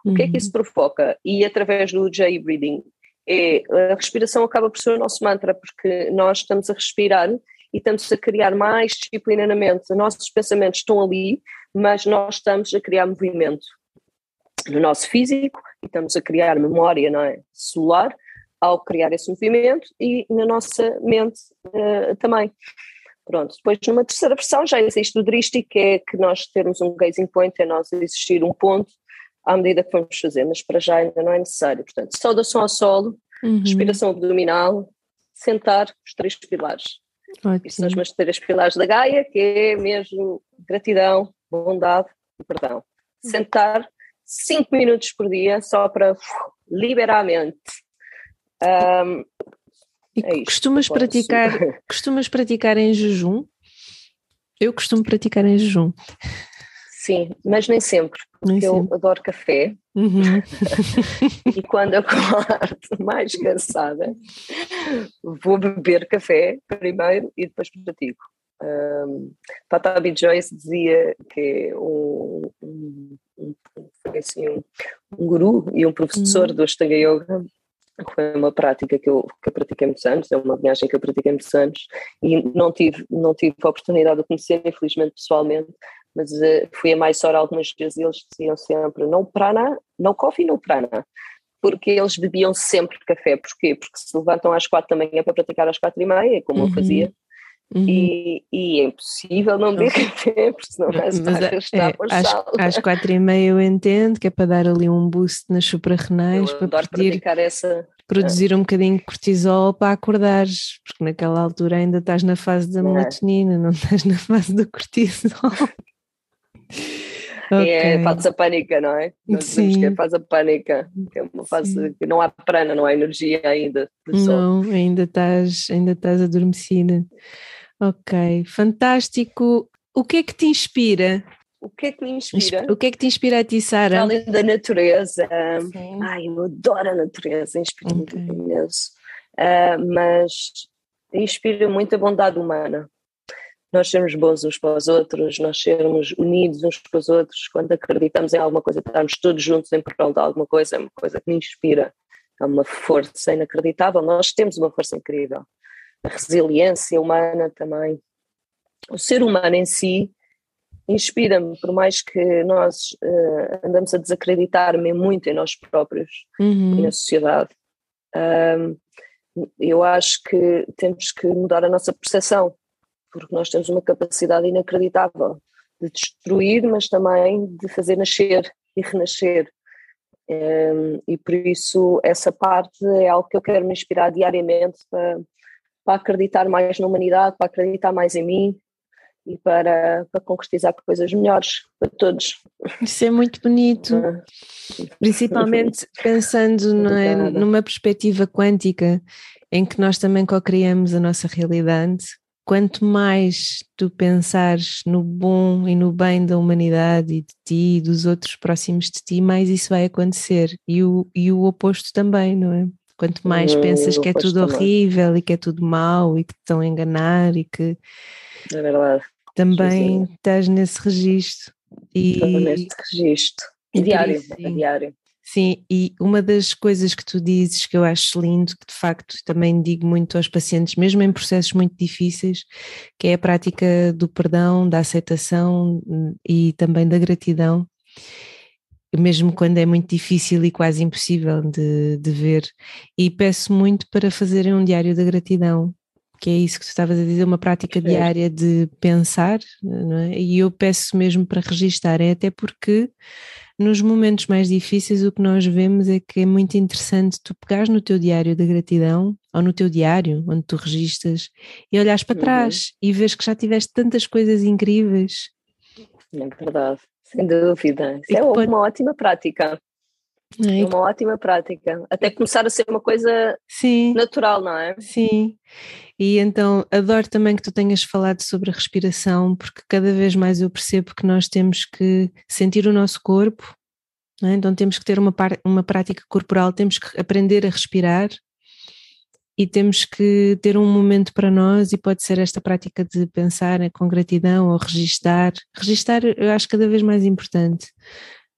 O que é que isso provoca? E através do J-Breathing é a respiração acaba por ser o nosso mantra, porque nós estamos a respirar e estamos a criar mais disciplina na mente. Os nossos pensamentos estão ali, mas nós estamos a criar movimento no nosso físico e estamos a criar memória não é? celular ao criar esse movimento e na nossa mente uh, também. Pronto, depois numa terceira versão já existe o Drishti, que é que nós termos um gazing point, é nós existir um ponto à medida que vamos fazer, mas para já ainda não é necessário. Portanto, saudação ao solo, uhum. respiração abdominal, sentar os três pilares. Ótimo. são os meus três pilares da Gaia, que é mesmo gratidão, bondade e perdão. Sentar cinco minutos por dia só para uf, liberar a mente. Um, e é costumas praticar, *laughs* costumas praticar em jejum? Eu costumo praticar em jejum. Sim, mas nem sempre, porque nem eu sempre. adoro café. Uhum. *laughs* e quando eu acordo mais cansada, vou beber café primeiro e depois pratico. Um, Patabi Joyce dizia que é um, um, um, assim, um, um guru e um professor uhum. do Ashtanga Yoga foi uma prática que eu, que eu pratiquei muitos anos, é uma viagem que eu pratiquei muitos anos e não tive, não tive a oportunidade de conhecer, infelizmente pessoalmente, mas uh, fui a mais hora algumas vezes e eles diziam sempre não prana, não coffee, não prana, porque eles bebiam sempre café, porquê? Porque se levantam às quatro da manhã para praticar às quatro e meia, como uhum. eu fazia, Uhum. E, e, é impossível não beber café, porque senão vais estar a arrastar é, às, às quatro e meia eu entendo que é para dar ali um boost nas suprarrenais para pedir, essa, produzir um bocadinho de cortisol para acordares, porque naquela altura ainda estás na fase da é. melatonina, não *laughs* estás na fase do cortisol. Okay. É a fase pânica, não é? Nós Sim. que é a fase pânica, que é uma fase Sim. que não há prana, não há energia ainda. Não, ainda estás, ainda estás adormecida. Ok, fantástico. O que é que te inspira? O que é que me inspira? O que é que te inspira a ti, Sara? Além da natureza. Sim. Ai, eu adoro a natureza, inspira-me okay. imenso. Uh, mas inspira muito a bondade humana nós sermos bons uns para os outros, nós sermos unidos uns para os outros, quando acreditamos em alguma coisa, estarmos todos juntos em prol de alguma coisa, é uma coisa que me inspira, é uma força inacreditável, nós temos uma força incrível. A resiliência humana também. O ser humano em si inspira-me, por mais que nós uh, andamos a desacreditar me muito em nós próprios uhum. e na sociedade. Um, eu acho que temos que mudar a nossa percepção porque nós temos uma capacidade inacreditável de destruir, mas também de fazer nascer e renascer. Um, e por isso essa parte é algo que eu quero me inspirar diariamente para, para acreditar mais na humanidade, para acreditar mais em mim e para, para concretizar coisas melhores para todos. Isso é muito bonito, ah. principalmente *laughs* pensando é, numa perspectiva quântica em que nós também co-criamos a nossa realidade quanto mais tu pensares no bom e no bem da humanidade e de ti e dos outros próximos de ti, mais isso vai acontecer. E o, e o oposto também, não é? Quanto mais hum, pensas que é tudo também. horrível e que é tudo mau e que te estão a enganar e que. É verdade. Também estás nesse registro. E, Estou nesse registro. Diário, é diário. Sim, e uma das coisas que tu dizes que eu acho lindo, que de facto também digo muito aos pacientes, mesmo em processos muito difíceis, que é a prática do perdão, da aceitação hum, e também da gratidão, mesmo quando é muito difícil e quase impossível de, de ver. E peço muito para fazerem um diário da gratidão, que é isso que tu estavas a dizer, uma prática diária de pensar, é? e eu peço mesmo para registarem, até porque nos momentos mais difíceis o que nós vemos é que é muito interessante tu pegares no teu diário da gratidão ou no teu diário onde tu registas e olhares para uhum. trás e vês que já tiveste tantas coisas incríveis. É verdade, sem dúvida. Isso é pode... uma ótima prática. É, uma ótima prática. Até começar a ser uma coisa Sim. natural, não é? Sim. E então adoro também que tu tenhas falado sobre a respiração, porque cada vez mais eu percebo que nós temos que sentir o nosso corpo, é? então temos que ter uma, uma prática corporal, temos que aprender a respirar e temos que ter um momento para nós e pode ser esta prática de pensar com gratidão ou registar. Registar eu acho cada vez mais importante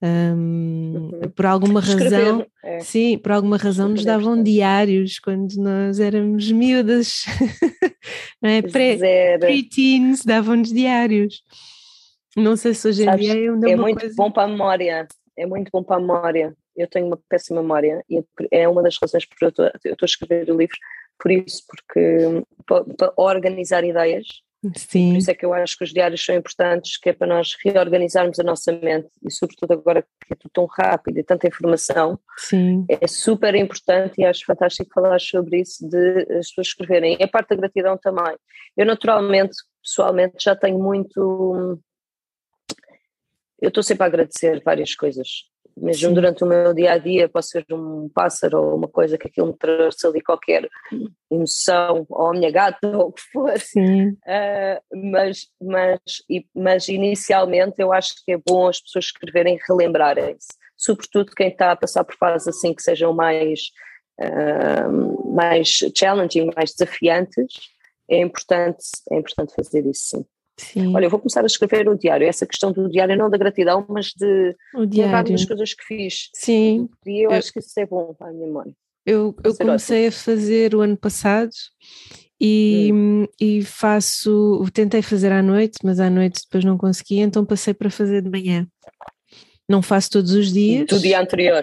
um, uhum. por alguma *laughs* razão, é. É. Sim, por alguma razão nos davam diários quando nós éramos miúdas, *laughs* não é? Pre-teens davam-nos diários. Não sei se hoje em dia é, é muito coisa... bom para a memória, é muito bom para a memória. Eu tenho uma péssima memória e é uma das razões por eu estou, eu estou a escrever o livro, por isso, porque para, para organizar ideias, Sim. Por isso é que eu acho que os diários são importantes, que é para nós reorganizarmos a nossa mente e sobretudo agora que é tudo tão rápido e tanta informação, Sim. é super importante e acho fantástico falar sobre isso, de as pessoas escreverem. E a parte da gratidão também. Eu naturalmente, pessoalmente, já tenho muito... Eu estou sempre a agradecer várias coisas mesmo Sim. durante o meu dia a dia, posso ser um pássaro ou uma coisa que aquilo me trouxe ali qualquer emoção, ou a minha gata, *laughs* ou o que for. Sim. Uh, mas, mas, mas inicialmente eu acho que é bom as pessoas escreverem relembrarem-se, sobretudo quem está a passar por fases assim que sejam mais, uh, mais challenging, mais desafiantes. É importante, é importante fazer isso sim. Sim. Olha, eu vou começar a escrever o diário, essa questão do diário, não da gratidão, mas de lembrar das coisas que fiz. Sim. E eu, eu acho que isso é bom para a minha mãe. Eu, eu comecei ótimo. a fazer o ano passado e, hum. e faço, tentei fazer à noite, mas à noite depois não consegui, então passei para fazer de manhã. Não faço todos os dias. Do dia anterior.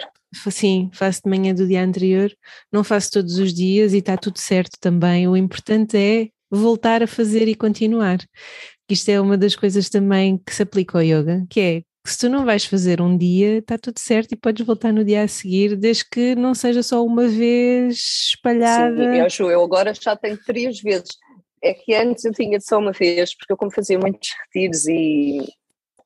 Sim, faço de manhã do dia anterior, não faço todos os dias e está tudo certo também. O importante é voltar a fazer e continuar isto é uma das coisas também que se aplica ao yoga, que é que se tu não vais fazer um dia, está tudo certo e podes voltar no dia a seguir, desde que não seja só uma vez espalhada. Sim, eu acho, eu agora já tenho três vezes. É que antes eu tinha só uma vez, porque eu como fazia muitos retiros e,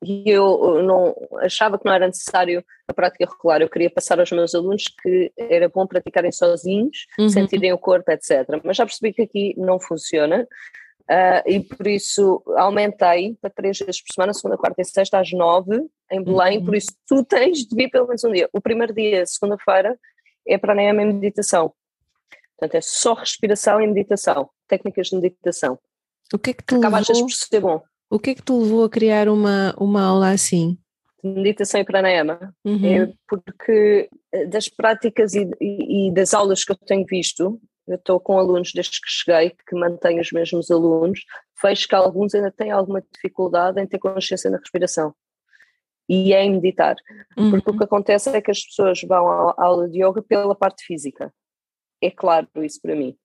e eu não achava que não era necessário a prática regular, eu queria passar aos meus alunos que era bom praticarem sozinhos, uhum. sentirem o corpo, etc. Mas já percebi que aqui não funciona, Uh, e por isso aumentei para três vezes por semana, segunda, quarta e sexta, às nove, em Belém, uhum. por isso tu tens de vir pelo menos um dia. O primeiro dia, segunda-feira, é para a meditação. Portanto, é só respiração e meditação, técnicas de meditação. O que é que te Acaba levou, por ser bom. O que é que te levou a criar uma, uma aula assim? Meditação e pranayama. Uhum. É porque eh, das práticas e, e, e das aulas que eu tenho visto, eu estou com alunos desde que cheguei, que mantenho os mesmos alunos, vejo que alguns ainda têm alguma dificuldade em ter consciência na respiração e em meditar. Uhum. Porque o que acontece é que as pessoas vão à aula de yoga pela parte física. É claro isso para mim.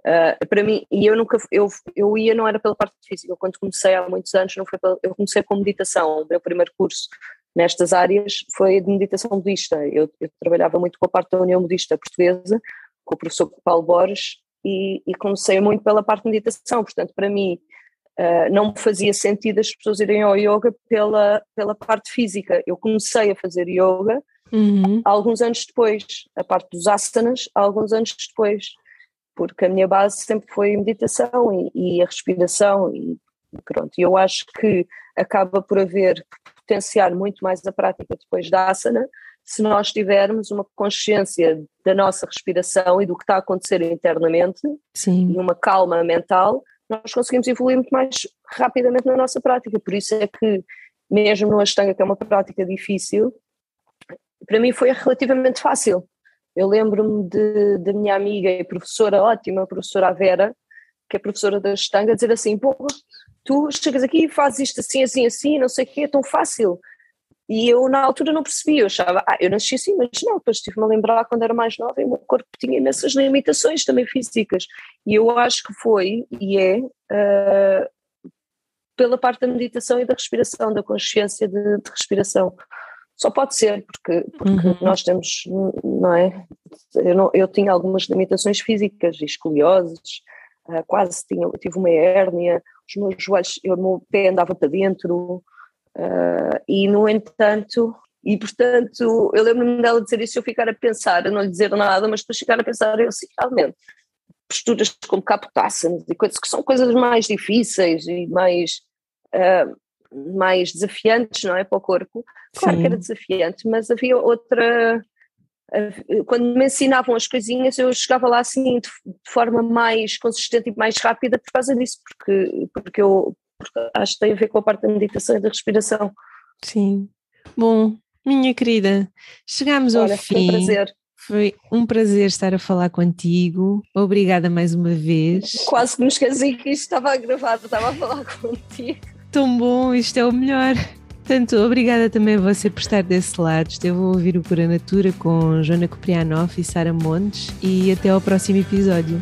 Uh, para mim, e eu nunca, eu, eu ia não era pela parte física, eu, quando comecei há muitos anos, não foi pela, eu comecei com meditação, o meu primeiro curso nestas áreas foi de meditação budista, eu, eu trabalhava muito com a parte da União Budista Portuguesa, com o professor Paulo Borges e, e comecei muito pela parte de meditação, portanto para mim uh, não me fazia sentido as pessoas irem ao yoga pela, pela parte física, eu comecei a fazer yoga uhum. alguns anos depois, a parte dos asanas alguns anos depois, porque a minha base sempre foi meditação e, e a respiração e pronto, e eu acho que acaba por haver potenciar muito mais a prática depois da asana, se nós tivermos uma consciência da nossa respiração e do que está a acontecer internamente Sim. e uma calma mental, nós conseguimos evoluir muito mais rapidamente na nossa prática. Por isso é que, mesmo no Ashtanga, que é uma prática difícil, para mim foi relativamente fácil. Eu lembro-me da minha amiga e professora ótima, a professora Vera, que é professora da Ashtanga, dizer assim: Pô, tu chegas aqui e fazes isto assim, assim, assim, não sei o quê, é tão fácil. E eu na altura não percebi, eu achava, ah, eu nasci assim, mas não, depois estive-me a lembrar quando era mais nova e o meu corpo tinha imensas limitações também físicas. E eu acho que foi e é uh, pela parte da meditação e da respiração, da consciência de, de respiração. Só pode ser, porque, porque uhum. nós temos, não é? Eu, não, eu tinha algumas limitações físicas, escolioses, uh, quase tinha, tive uma hérnia, os meus joelhos, o meu pé andava para dentro, Uh, e, no entanto, e portanto, eu lembro-me dela dizer isso, eu ficar a pensar, a não lhe dizer nada, mas depois ficar a pensar, eu assim, realmente, posturas como capotácenos e coisas que são coisas mais difíceis e mais, uh, mais desafiantes, não é, para o corpo. Claro Sim. que era desafiante, mas havia outra. Quando me ensinavam as coisinhas, eu chegava lá assim de, de forma mais consistente e mais rápida por causa disso, porque, porque eu porque acho que tem a ver com a parte da meditação e da respiração. Sim. Bom, minha querida, chegamos Olha, ao fim. Foi um prazer. Foi um prazer estar a falar contigo. Obrigada mais uma vez. Quase que me esqueci que isto estava gravado, estava a falar contigo. Tão bom, isto é o melhor. Portanto, obrigada também a você por estar desse lado. Esteve a ouvir o Cura Natura com Joana Coprianoff e Sara Montes e até ao próximo episódio.